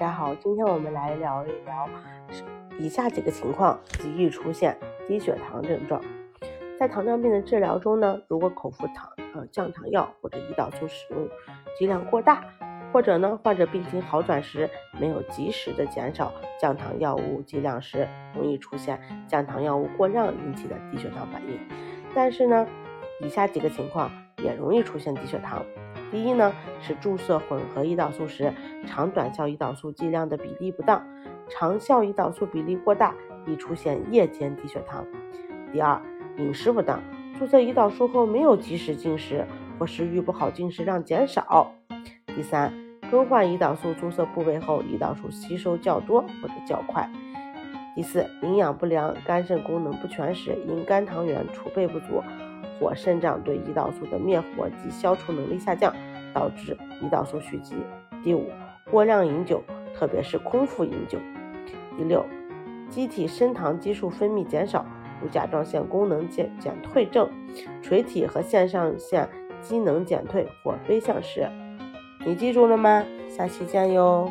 大家好，今天我们来聊一聊以下几个情况极易出现低血糖症状。在糖尿病的治疗中呢，如果口服糖呃降糖药或者胰岛素使用剂量过大，或者呢患者病情好转时没有及时的减少降糖药物剂量时，容易出现降糖药物过量引起的低血糖反应。但是呢，以下几个情况也容易出现低血糖。第一呢，是注射混合胰岛素时，长短效胰岛素剂量的比例不当，长效胰岛素比例过大，易出现夜间低血糖。第二，饮食不当，注射胰岛素后没有及时进食，或食欲不好，进食量减少。第三，更换胰岛素注射部位后，胰岛素吸收较多或者较快。第四，营养不良，肝肾功能不全时，因肝糖原储备不足。或肾脏对胰岛素的灭活及消除能力下降，导致胰岛素蓄积。第五，过量饮酒，特别是空腹饮酒。第六，机体升糖激素分泌减少，如甲状腺功能减减退症、垂体和腺上腺机能减退或非向实。你记住了吗？下期见哟。